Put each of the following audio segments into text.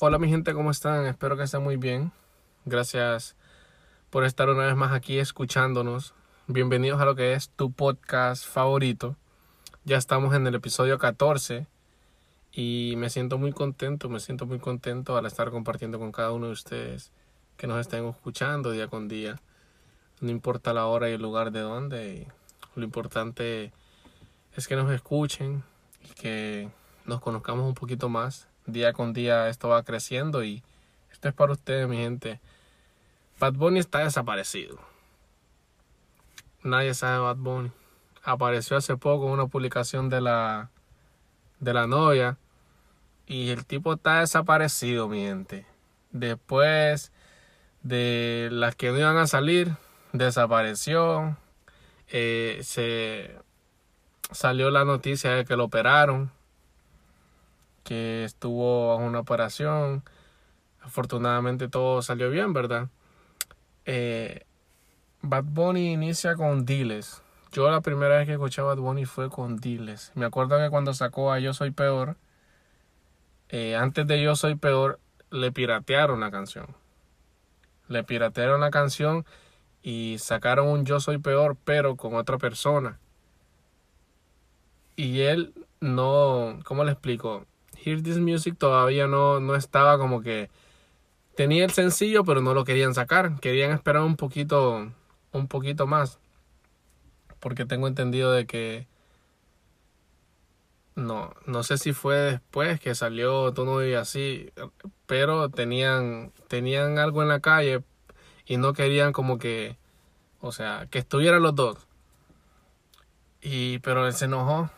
Hola mi gente, ¿cómo están? Espero que estén muy bien. Gracias por estar una vez más aquí escuchándonos. Bienvenidos a lo que es tu podcast favorito. Ya estamos en el episodio 14 y me siento muy contento, me siento muy contento al estar compartiendo con cada uno de ustedes que nos estén escuchando día con día. No importa la hora y el lugar de donde, lo importante es que nos escuchen y que nos conozcamos un poquito más día con día esto va creciendo y esto es para ustedes, mi gente. Bad Bunny está desaparecido. Nadie sabe Bad Bunny. Apareció hace poco una publicación de la de la novia y el tipo está desaparecido, mi gente. Después de las que no iban a salir, desapareció. Eh, se salió la noticia de que lo operaron que estuvo bajo una operación. Afortunadamente todo salió bien, ¿verdad? Eh, Bad Bunny inicia con Diles. Yo la primera vez que escuché a Bad Bunny fue con Diles. Me acuerdo que cuando sacó a Yo Soy Peor, eh, antes de Yo Soy Peor, le piratearon la canción. Le piratearon la canción y sacaron un Yo Soy Peor, pero con otra persona. Y él no, ¿cómo le explico? Hear This Music todavía no, no estaba como que tenía el sencillo pero no lo querían sacar. Querían esperar un poquito un poquito más. Porque tengo entendido de que no no sé si fue después que salió Tono y así pero tenían tenían algo en la calle y no querían como que o sea que estuvieran los dos. Y pero él se enojó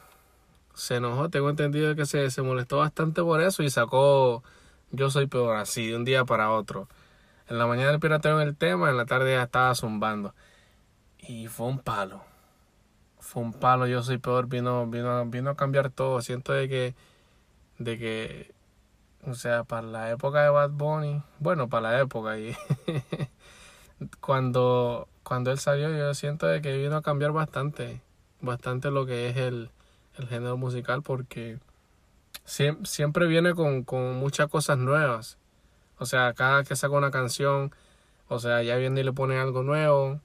se enojó, tengo entendido que se, se molestó bastante por eso y sacó Yo Soy Peor así, de un día para otro. En la mañana el pirateo en el tema, en la tarde ya estaba zumbando. Y fue un palo. Fue un palo, Yo Soy Peor, vino, vino, vino a cambiar todo. Siento de que, de que, o sea, para la época de Bad Bunny, bueno, para la época, y cuando, cuando él salió, yo siento de que vino a cambiar bastante, bastante lo que es el el género musical porque siempre viene con, muchas cosas nuevas. O sea, cada que saca una canción, o sea, ya viene y le pone algo nuevo.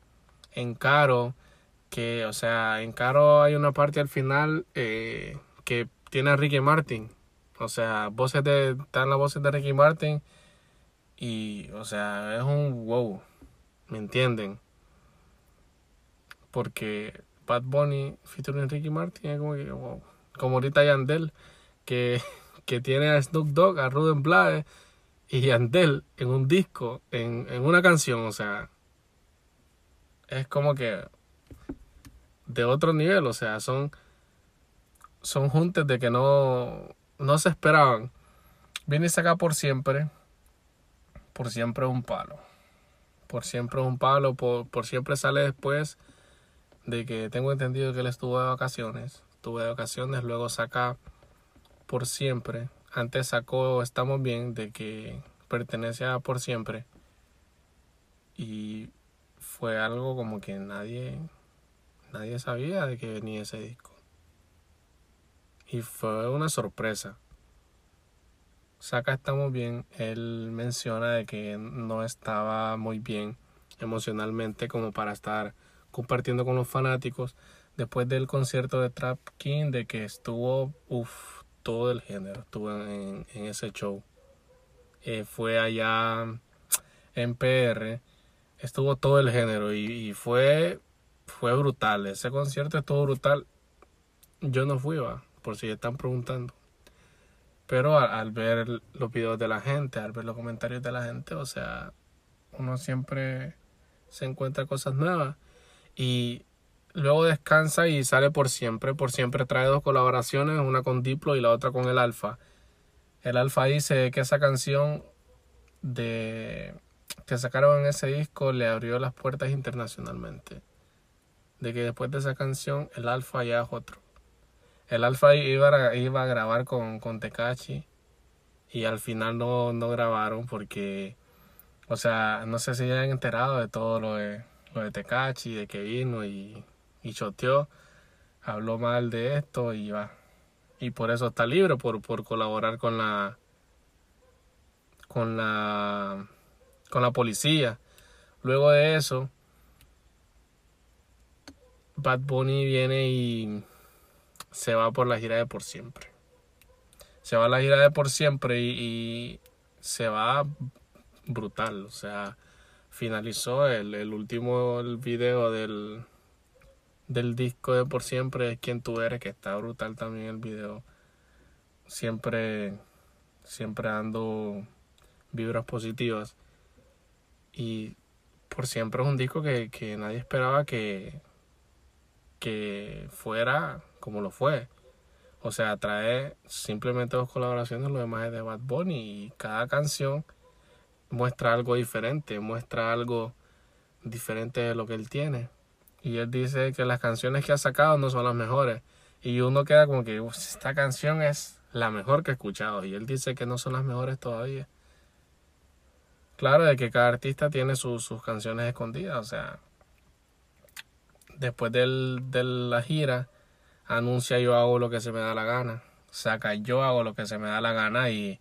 En Caro, que, o sea, en Caro hay una parte al final eh, que tiene a Ricky Martin. O sea, voces de, están las voces de Ricky Martin. Y, o sea, es un wow. ¿Me entienden? Porque Bad Bunny featuring Ricky Martin es como que. Como ahorita Yandel, que, que tiene a Snoop Dogg, a Ruden Blade y Yandel en un disco, en, en una canción, o sea, es como que de otro nivel, o sea, son, son juntes de que no, no se esperaban. Viene saca por siempre, por siempre un palo. Por siempre un palo, por, por siempre sale después de que tengo entendido que él estuvo de vacaciones. Estuvo de vacaciones, luego saca por siempre. Antes sacó Estamos bien, de que pertenece a por siempre. Y fue algo como que nadie, nadie sabía de que venía ese disco. Y fue una sorpresa. Saca Estamos bien, él menciona de que no estaba muy bien emocionalmente como para estar compartiendo con los fanáticos después del concierto de Trap King de que estuvo uff todo el género estuvo en, ese show. Eh, fue allá en PR estuvo todo el género y, fue fue brutal. Ese concierto estuvo brutal. Yo no fui va por si están preguntando. Pero al ver los videos de la gente al ver los comentarios de la gente o sea uno siempre se encuentra cosas nuevas y luego descansa y sale por siempre. Por siempre trae dos colaboraciones, una con Diplo y la otra con el Alfa. El Alfa dice que esa canción de que sacaron en ese disco le abrió las puertas internacionalmente. De que después de esa canción el Alfa ya es otro. El Alfa iba a, grabar con, con Tekachi y al final no, no grabaron porque, o sea, no sé si han enterado de todo lo de de Tecachi, de que vino y, y choteó, habló mal de esto y va. Y por eso está libre, por, por colaborar con la con la con la policía. Luego de eso, Bad Bunny viene y se va por la gira de por siempre. Se va a la gira de por siempre y, y se va brutal. O sea, finalizó el, el último el video del, del disco de por siempre es quien tú eres, que está brutal también el video. Siempre, siempre dando vibras positivas. Y por siempre es un disco que, que nadie esperaba que, que fuera como lo fue. O sea, trae simplemente dos colaboraciones, lo demás es de Bad Bunny y cada canción muestra algo diferente, muestra algo diferente de lo que él tiene. Y él dice que las canciones que ha sacado no son las mejores. Y uno queda como que esta canción es la mejor que he escuchado. Y él dice que no son las mejores todavía. Claro, de que cada artista tiene sus canciones escondidas. O sea, después del, de la gira, anuncia yo hago lo que se me da la gana. Saca yo hago lo que se me da la gana y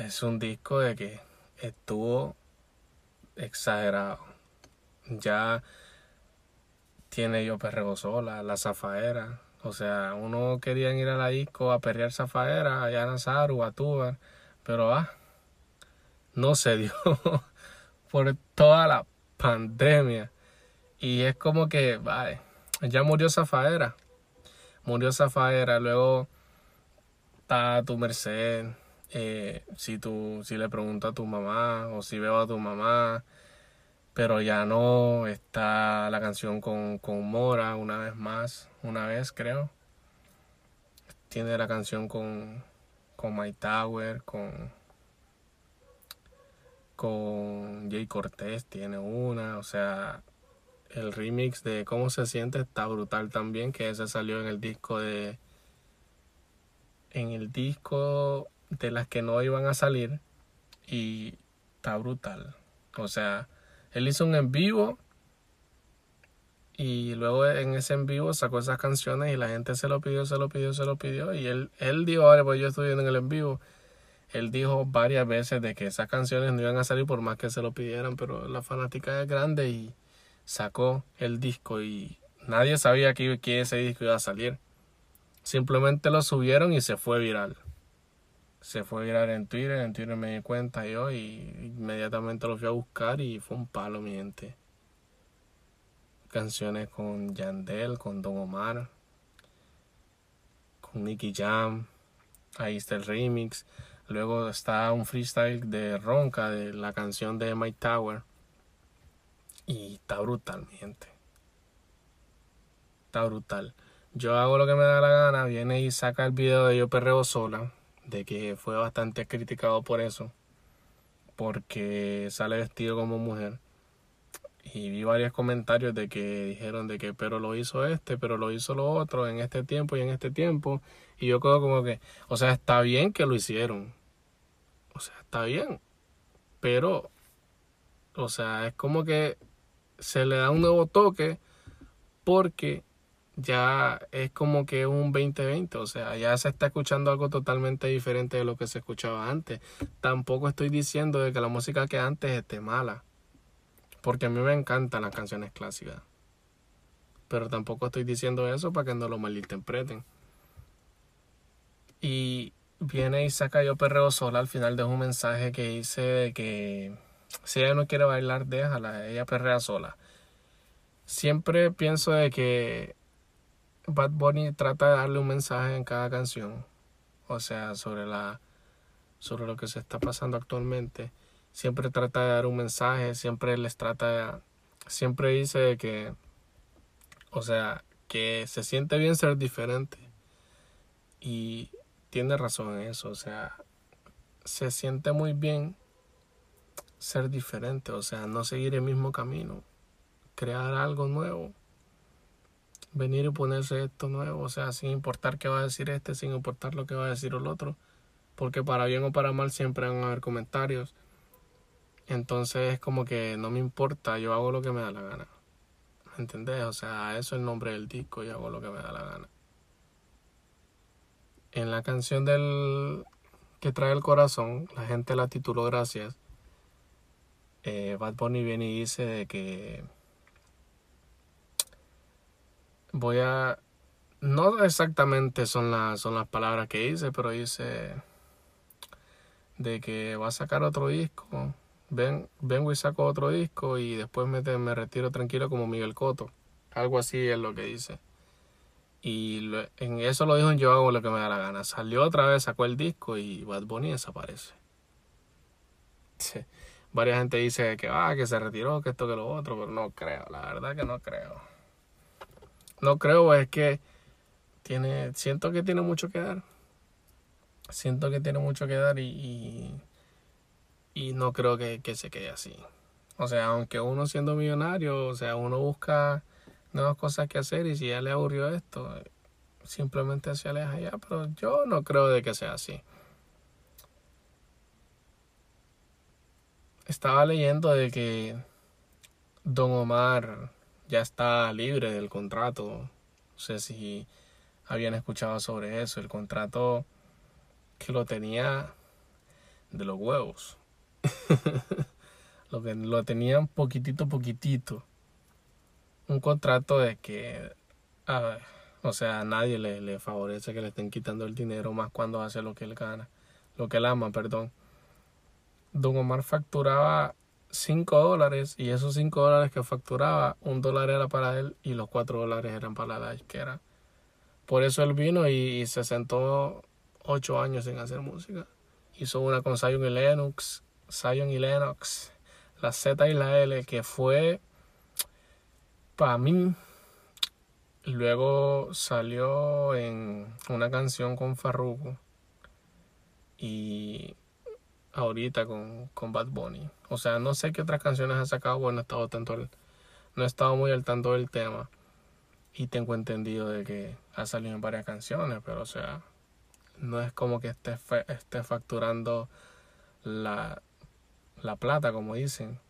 es un disco de que estuvo exagerado. Ya tiene yo perreo sola, la zafaera. O sea, uno quería ir a la disco a perrear zafaera, allá a Nazaru, a Tubar, pero ah, no se dio por toda la pandemia. Y es como que, vale, ya murió Zafaera. Murió Zafaera, luego está tu merced. Eh, si tú, si le pregunto a tu mamá o si veo a tu mamá, pero ya no está la canción con, con Mora una vez más, una vez creo. Tiene la canción con, con My Tower, con, con Jay Cortés, tiene una, o sea, el remix de Cómo se siente está brutal también, que ese salió en el disco de en el disco de las que no iban a salir y está brutal. O sea, él hizo un en vivo y luego en ese en vivo sacó esas canciones y la gente se lo pidió, se lo pidió, se lo pidió y él, él dijo, vale, pues yo estoy viendo en el en vivo. Él dijo varias veces de que esas canciones no iban a salir por más que se lo pidieran, pero la fanática es grande y sacó el disco y nadie sabía que, que ese disco iba a salir. Simplemente lo subieron y se fue viral. Se fue viral en Twitter, en Twitter me di cuenta yo y inmediatamente lo fui a buscar y fue un palo, mi gente. Canciones con Yandel, con Don Omar, con Nicky Jam, ahí está el remix. Luego está un freestyle de Ronca, de la canción de Mike Tower. Y está brutal, mi gente. Está brutal. Yo hago lo que me da la gana, viene y saca el video de Yo Perreo Sola, de que fue bastante criticado por eso, porque sale vestido como mujer. Y vi varios comentarios de que dijeron de que pero lo hizo este, pero lo hizo lo otro en este tiempo y en este tiempo. Y yo quedo como que, o sea, está bien que lo hicieron. O sea, está bien. Pero, o sea, es como que se le da un nuevo toque porque ya es como que un 2020, o sea, ya se está escuchando algo totalmente diferente de lo que se escuchaba antes. Tampoco estoy diciendo de que la música que antes esté mala, porque a mí me encantan las canciones clásicas. Pero tampoco estoy diciendo eso para que no lo malinterpreten. Y viene y saca yo perreo sola al final de un mensaje que hice de que si ella no quiere bailar, déjala, ella perrea sola. Siempre pienso de que Bad Bunny trata de darle un mensaje en cada canción, o sea, sobre la sobre lo que se está pasando actualmente. Siempre trata de dar un mensaje, siempre les trata de, siempre dice que o sea, que se siente bien ser diferente. Y tiene razón en eso, o sea, se siente muy bien ser diferente, o sea, no seguir el mismo camino, crear algo nuevo, venir y ponerse esto nuevo, o sea, sin importar qué va a decir este, sin importar lo que va a decir el otro, porque para bien o para mal siempre van a haber comentarios. Entonces es como que no me importa, yo hago lo que me da la gana. ¿Me entendés? O sea, eso es el nombre del disco, yo hago lo que me da la gana. En la canción del que trae el corazón, la gente la tituló Gracias. Eh, Bad Bunny viene y dice de que voy a no exactamente son las son las palabras que dice, pero dice de que va a sacar otro disco. Ven, vengo y saco otro disco y después me, me retiro tranquilo como Miguel Coto. Algo así es lo que dice. Y en eso lo dijo Yo hago lo que me da la gana. Salió otra vez, sacó el disco y Bad Bunny desaparece. Sí. Varia gente dice que, ah, que se retiró, que esto, que lo otro, pero no creo, la verdad que no creo. No creo, es que tiene, siento que tiene mucho que dar. Siento que tiene mucho que dar y, y, no creo que, que se quede así. O sea, aunque uno siendo millonario, o sea, uno busca nuevas cosas que hacer y si ya le aburrió esto, simplemente se aleja ya, pero yo no creo de que sea así. Estaba leyendo de que Don Omar ya está libre del contrato. No sé si habían escuchado sobre eso. El contrato que lo tenía de los huevos. lo que lo tenían poquitito, poquitito un contrato de que, o sea, a nadie le, le, favorece que le estén quitando el dinero más cuando hace lo que él gana, lo que él ama, perdón. Don Omar facturaba 5 dólares y esos 5 dólares que facturaba, un dólar era para él y los 4 dólares eran para la disquera. Por eso él vino y, se sentó 8 años sin hacer música. Hizo una con Zion y Lennox, Zion y Lennox, la Z y la L, que fue para mí. Luego salió en una canción con Farruko y ahorita con, con Bad Bunny. O sea, no sé qué otras canciones ha sacado, bueno, no he estado tanto no he estado muy al tanto del tema. Y tengo entendido de que ha salido en varias canciones, pero o sea, no es como que esté, esté facturando la, la plata, como dicen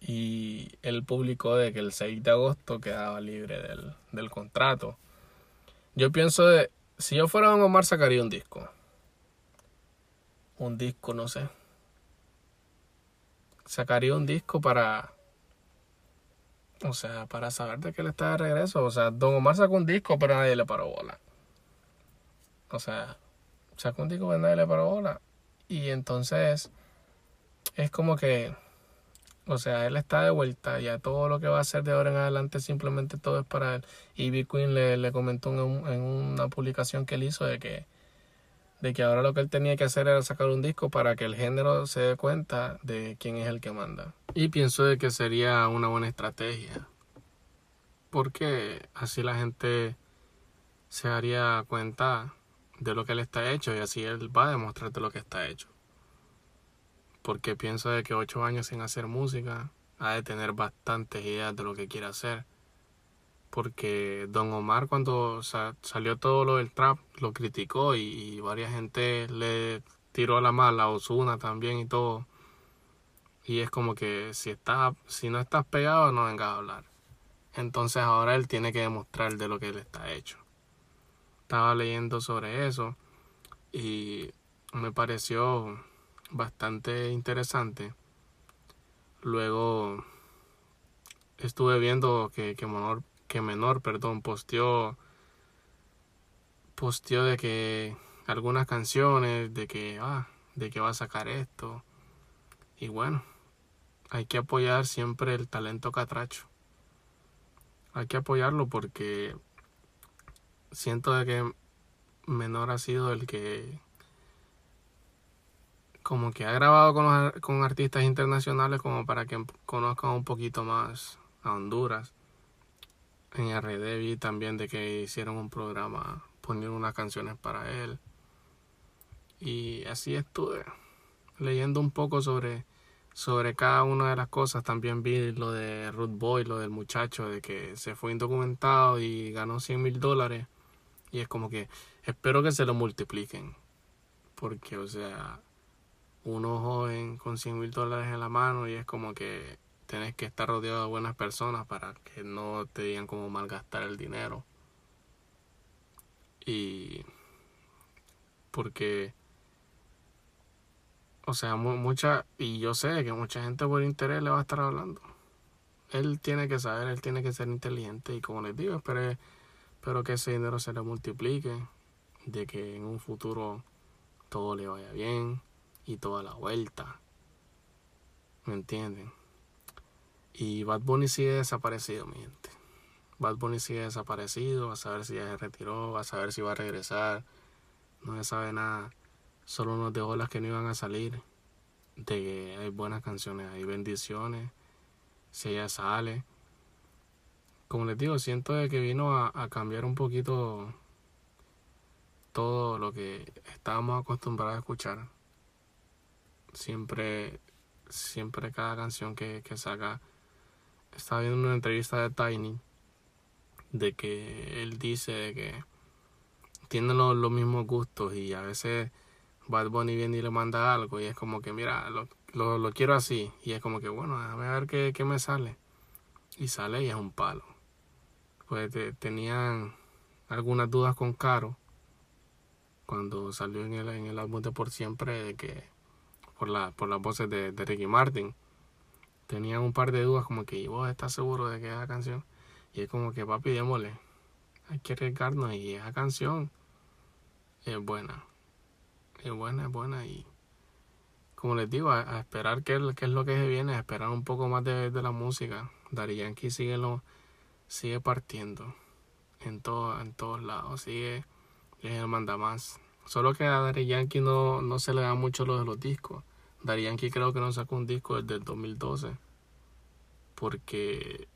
y él publicó de que el 6 de agosto quedaba libre del, del contrato. Yo pienso de, si yo fuera Don Omar sacaría un disco. Un disco, no sé. Sacaría un disco para, o sea, para saber de que él está de regreso. O sea, Don Omar sacó un disco, pero nadie le paró bola. O sea, sacó un disco, pero nadie le paró bola. Y entonces, es como que o sea, él está de vuelta, ya todo lo que va a hacer de ahora en adelante simplemente todo es para él. Y B Queen le, le comentó en, en, una publicación que él hizo de que, de que ahora lo que él tenía que hacer era sacar un disco para que el género se dé cuenta de quién es el que manda. Y pienso de que sería una buena estrategia. Porque así la gente se haría cuenta de lo que él está hecho y así él va a demostrarte lo que está hecho porque pienso de que ocho años sin hacer música ha de tener bastantes ideas de lo que quiere hacer. Porque Don Omar cuando salió todo lo del trap lo criticó y, varias gente le tiró a la mala, Osuna también y todo. Y es como que si, está, si no estás pegado no vengas a hablar. Entonces ahora él tiene que demostrar de lo que él está hecho. Estaba leyendo sobre eso y me pareció bastante interesante. Luego estuve viendo que, que menor, que menor, perdón, posteó posteó de que algunas canciones, de que ah, de que va a sacar esto. Y bueno, hay que apoyar siempre el talento catracho. Hay que apoyarlo porque siento de que menor ha sido el que como que ha grabado con, con artistas internacionales como para que conozcan un poquito más a Honduras. En RD vi también de que hicieron un programa poniendo unas canciones para él. Y así estuve leyendo un poco sobre, sobre cada una de las cosas. También vi lo de Ruth Boy, lo del muchacho, de que se fue indocumentado y ganó 100 mil dólares. Y es como que espero que se lo multipliquen. Porque, o sea, uno joven con 100 mil dólares en la mano y es como que tienes que estar rodeado de buenas personas para que no te digan cómo malgastar el dinero. Y porque o sea, mucha, y yo sé que mucha gente por interés le va a estar hablando. Él tiene que saber, él tiene que ser inteligente y como les digo, espero, espero que ese dinero se le multiplique, de que en un futuro todo le vaya bien y toda la vuelta. ¿Me entienden? Y Bad Bunny sigue desaparecido, mi gente. Bad Bunny sigue desaparecido, a saber si ya se retiró, a saber si va a regresar. No se sabe nada solo nos dejó las que no iban a salir. De que hay buenas canciones, hay bendiciones. Si ella sale. Como les digo, siento que vino a, cambiar un poquito todo lo que estábamos acostumbrados a escuchar. Siempre, siempre cada canción que, que saca. Estaba viendo una entrevista de Tiny de que él dice de que tiene los mismos gustos y a veces Bad Bunny viene y le manda algo y es como que, mira, lo, lo, quiero así. Y es como que, bueno, déjame ver qué, qué, me sale. Y sale y es un palo. Pues tenían algunas dudas con Caro cuando salió en el, en el álbum de Por Siempre de que por, la, por las voces de, de Ricky Martin. Tenían un par de dudas como que, ¿vos estás seguro de que esa canción? Y es como que, papi, démosle. Hay que arriesgarnos y esa canción es buena es buena, es buena y como les digo, a, esperar qué, es lo que se viene, a esperar un poco más de, la música. Dari Yankee sigue, lo, sigue partiendo en, todo, en todos lados, sigue, le manda más. Solo que a Dari Yankee no, no se le da mucho lo de los discos. Dari creo que no sacó un disco desde el 2012 porque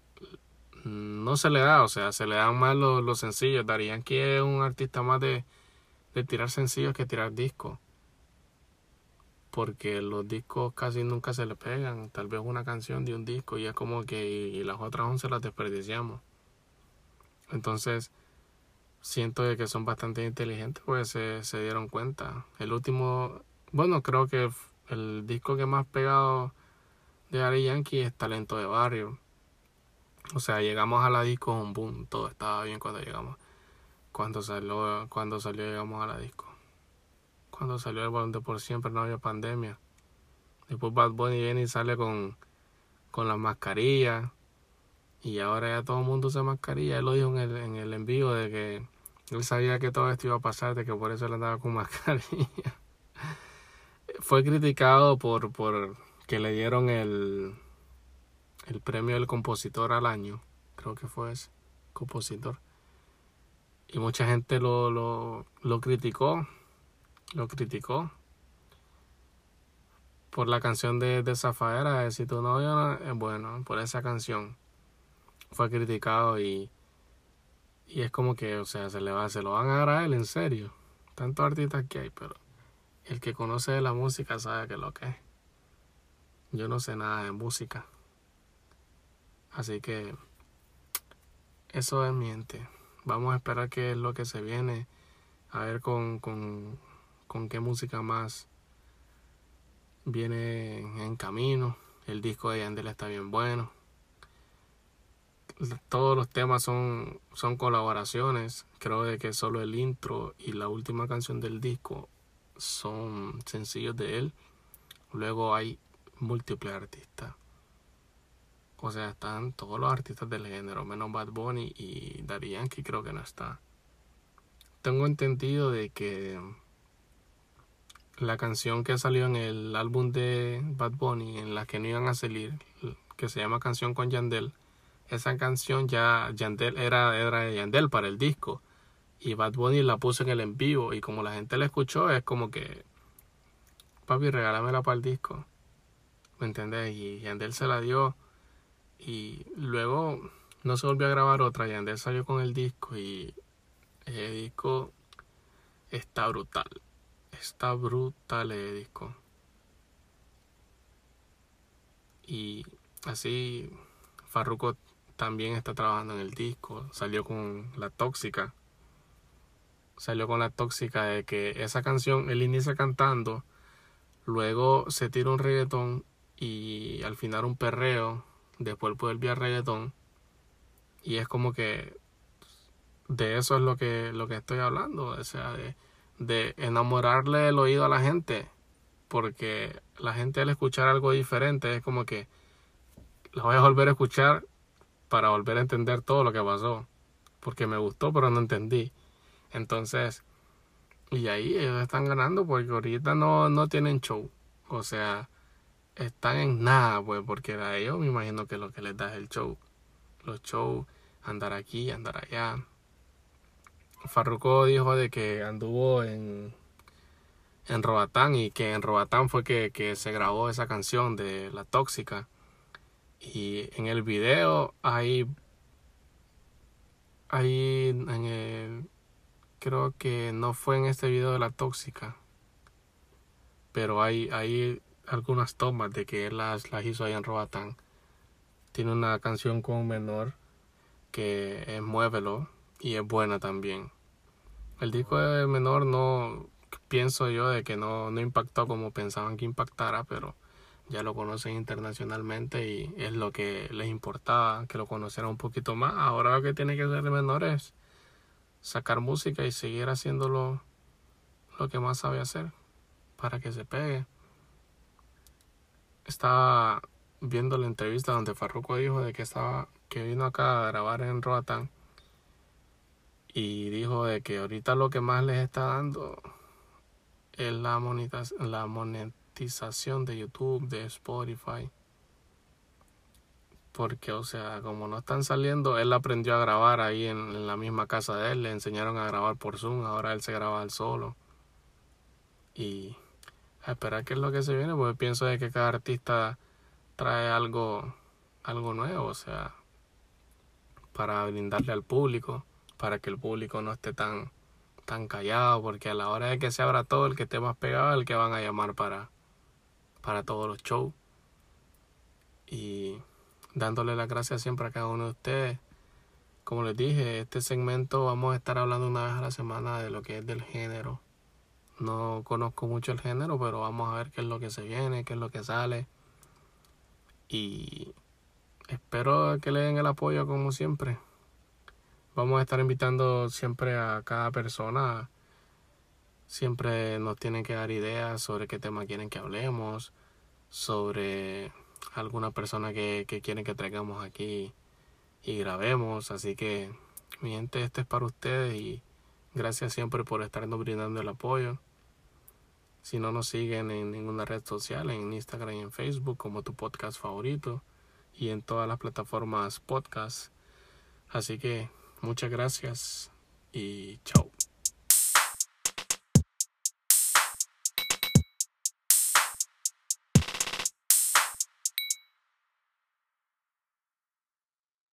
no se le da, o sea, se le dan más los, los sencillos. Dari es un artista más de de tirar sencillos que tirar discos. Porque los discos casi nunca se le pegan. Tal vez una canción de un disco y es como que y, las otras once las desperdiciamos. Entonces, siento de que son bastante inteligentes pues se, se dieron cuenta. El último, bueno, creo que el disco que más pegado de Ari Yankee es Talento de Barrio. O sea, llegamos a la disco un boom, todo estaba bien cuando llegamos cuando salió, cuando salió llegamos a la disco. Cuando salió el balón de por siempre no había pandemia. Después Bad Bunny viene y sale con, con las mascarillas. Y ahora ya todo el mundo usa mascarilla. Él lo dijo en el, en el envío de que él sabía que todo esto iba a pasar, de que por eso él andaba con mascarilla. Fue criticado por, por que le dieron el, el premio del compositor al año. Creo que fue ese, compositor y mucha gente lo, lo, lo criticó, lo criticó por la canción de, de Zafaera, Si tu novio es bueno, por esa canción fue criticado y, y es como que, o sea, se le va, se lo van a dar a él, en serio. Tantos artistas que hay, pero el que conoce de la música sabe que lo que es. Yo no sé nada de música. Así que eso es miente. Vamos a esperar qué es lo que se viene, a ver con, con, con qué música más viene en camino. El disco de Yandel está bien bueno. Todos los temas son, son colaboraciones. Creo de que solo el intro y la última canción del disco son sencillos de él. Luego hay múltiples artistas. O sea, están todos los artistas del género, menos Bad Bunny y Daddy Yankee creo que no está. Tengo entendido de que la canción que salió en el álbum de Bad Bunny, en la que no iban a salir, que se llama Canción con Yandel, esa canción ya Yandel era, era de Yandel para el disco. Y Bad Bunny la puso en el en vivo. Y como la gente la escuchó, es como que, papi, regálamela para el disco. ¿Me entendés? Y Yandel se la dio y luego no se volvió a grabar otra. Y Andrés salió con el disco y el disco está brutal. Está brutal el disco. Y así Farruko también está trabajando en el disco. Salió con La Tóxica. Salió con La Tóxica de que esa canción él inicia cantando. Luego se tira un reggaetón y al final un perreo después puede el reggaetón y es como que de eso es lo que lo que estoy hablando o sea de enamorarle el oído a la gente. Porque la gente al escuchar algo diferente es como que la voy a volver a escuchar para volver a entender todo lo que pasó. Porque me gustó, pero no entendí. Entonces, y ahí ellos están ganando porque ahorita no, no tienen show. O sea, están en nada, pues, porque a ellos me imagino que lo que les da es el show. Los shows, andar aquí, andar allá. Farruko dijo de que anduvo en, en Robatán y que en Robatán fue que, que se grabó esa canción de La Tóxica. Y en el video hay, hay en el, creo que no fue en este video de La Tóxica, pero hay, hay algunas tomas de que él las, las hizo ahí en Robatán. Tiene una canción con menor que es Muévelo y es buena también. El disco de menor no pienso yo de que no, no impactó como pensaban que impactara, pero ya lo conocen internacionalmente y es lo que les importaba, que lo conocieran un poquito más. Ahora lo que tiene que hacer el menor es sacar música y seguir haciéndolo lo que más sabe hacer para que se pegue. Estaba viendo la entrevista donde Farruko dijo de que estaba que vino acá a grabar en Roatán y dijo de que ahorita lo que más les está dando es la, la monetización de YouTube, de Spotify. Porque, o sea, como no están saliendo, él aprendió a grabar ahí en, la misma casa de él, le enseñaron a grabar por Zoom, ahora él se graba al solo. Y a esperar qué es lo que se viene, porque pienso de que cada artista trae algo, algo nuevo, o sea, para brindarle al público para que el público no esté tan, tan callado, porque a la hora de que se abra todo, el que esté más pegado es el que van a llamar para, para todos los shows. Y dándole las gracias siempre a cada uno de ustedes. Como les dije, este segmento vamos a estar hablando una vez a la semana de lo que es del género. No conozco mucho el género, pero vamos a ver qué es lo que se viene, qué es lo que sale. Y espero que le den el apoyo como siempre. Vamos a estar invitando siempre a cada persona. Siempre nos tienen que dar ideas sobre qué tema quieren que hablemos, sobre alguna persona que, que quieren que traigamos aquí y grabemos. Así que, mi gente, este es para ustedes y gracias siempre por estarnos brindando el apoyo. Si no nos siguen en ninguna red social, en Instagram y en Facebook como tu podcast favorito y en todas las plataformas podcast. Así que Muchas gracias y chao.